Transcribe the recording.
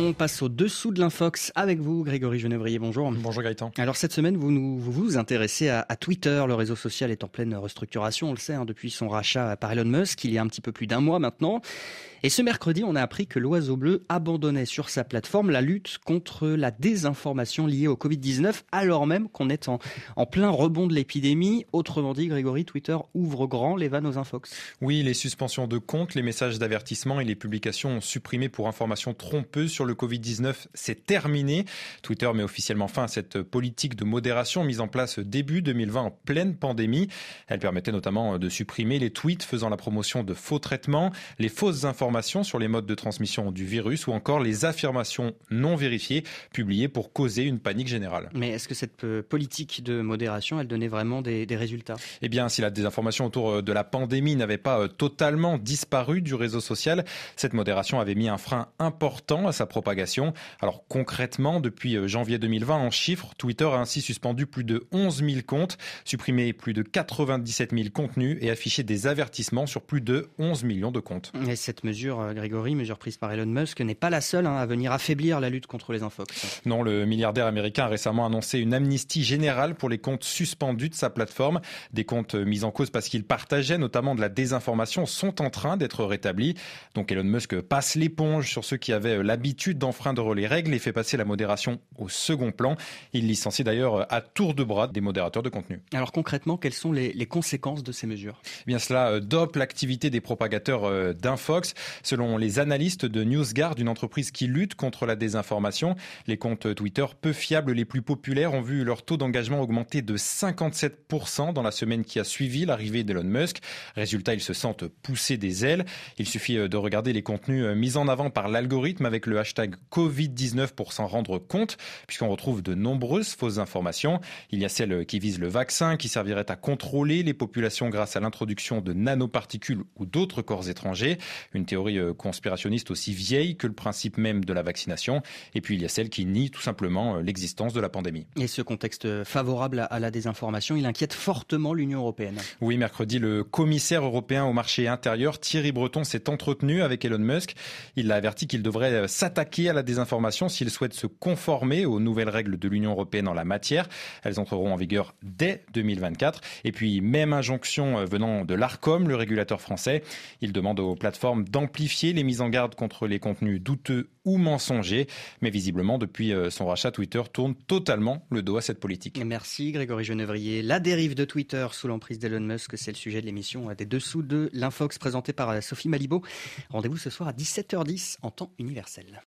On passe au dessous de l'infox avec vous, Grégory Genevrier. Bonjour. Bonjour Gaëtan. Alors cette semaine, vous nous, vous, vous intéressez à, Twitter. Le réseau social est en pleine restructuration, on le sait, hein, depuis son rachat par Elon Musk il y a un petit peu plus d'un mois maintenant. Et ce mercredi, on a appris que l'Oiseau Bleu abandonnait sur sa plateforme la lutte contre la désinformation liée au Covid-19, alors même qu'on est en, en plein rebond de l'épidémie. Autrement dit, Grégory, Twitter ouvre grand les vannes aux infox. Oui, les suspensions de comptes, les messages d'avertissement et les publications supprimées pour informations trompeuses sur le Covid-19, c'est terminé. Twitter met officiellement fin à cette politique de modération mise en place début 2020 en pleine pandémie. Elle permettait notamment de supprimer les tweets faisant la promotion de faux traitements, les fausses informations sur les modes de transmission du virus ou encore les affirmations non vérifiées publiées pour causer une panique générale. Mais est-ce que cette euh, politique de modération, elle donnait vraiment des, résultats? Eh bien, si la désinformation autour euh, de la pandémie n'avait pas euh, totalement disparu du réseau social, cette modération avait mis un frein important à sa propagation. Alors concrètement, depuis janvier 2020, en chiffres, Twitter a ainsi suspendu plus de 11 000 comptes, supprimé plus de 97 000 contenus et affiché des avertissements sur plus de 11 millions de comptes. Et cette mesure euh, Grégory, mesure prise par Elon Musk, n'est pas la seule hein, à venir affaiblir la lutte contre les infox. Non, le milliardaire américain a récemment annoncé une amnistie générale pour les comptes suspendus de sa plateforme. Des comptes mis en cause parce qu'ils partageaient notamment de la désinformation sont en train d'être rétablis. Donc Elon Musk passe l'éponge sur ceux qui avaient l'habitude d'enfreindre les règles et fait passer la modération au second plan. Il licencie d'ailleurs à tour de bras des modérateurs de contenu. Alors concrètement, quelles sont les, conséquences de ces mesures? Eh Bien cela euh, dope l'activité des propagateurs euh, d'infox. Selon les analystes de NewsGuard, une entreprise qui lutte contre la désinformation, les comptes Twitter peu fiables les plus populaires ont vu leur taux d'engagement augmenter de 57% dans la semaine qui a suivi l'arrivée d'Elon Musk. Résultat, ils se sentent pousser des ailes. Il suffit de regarder les contenus mis en avant par l'algorithme avec le hashtag Covid-19 pour s'en rendre compte, puisqu'on retrouve de nombreuses fausses informations. Il y a celles qui visent le vaccin, qui servirait à contrôler les populations grâce à l'introduction de nanoparticules ou d'autres corps étrangers. Une théorie euh, conspirationniste aussi vieille que le principe même de la vaccination. Et puis il y a celle qui nie tout simplement euh, l'existence de la pandémie. Et ce contexte favorable à la désinformation, il inquiète fortement l'Union européenne. Oui, mercredi, le commissaire européen au marché intérieur, Thierry Breton, s'est entretenu avec Elon Musk. Il l'a averti qu'il devrait euh, s'attaquer à la désinformation s'il souhaite se conformer aux nouvelles règles de l'Union européenne en la matière. Elles entreront en vigueur dès 2024. Et puis, même injonction venant de l'ARCOM, le régulateur français. Il demande aux plateformes d'amplifier les mises en garde contre les contenus douteux ou mensongers. Mais visiblement, depuis euh, son rachat, Twitter tourne totalement le dos à cette politique. Merci Grégory Genevrier. La dérive de Twitter sous l'emprise d'Elon Musk, c'est le sujet de l'émission des dessous de l'Infox présentée par Sophie Malibaud. Rendez-vous ce soir à 17h10 en temps universel.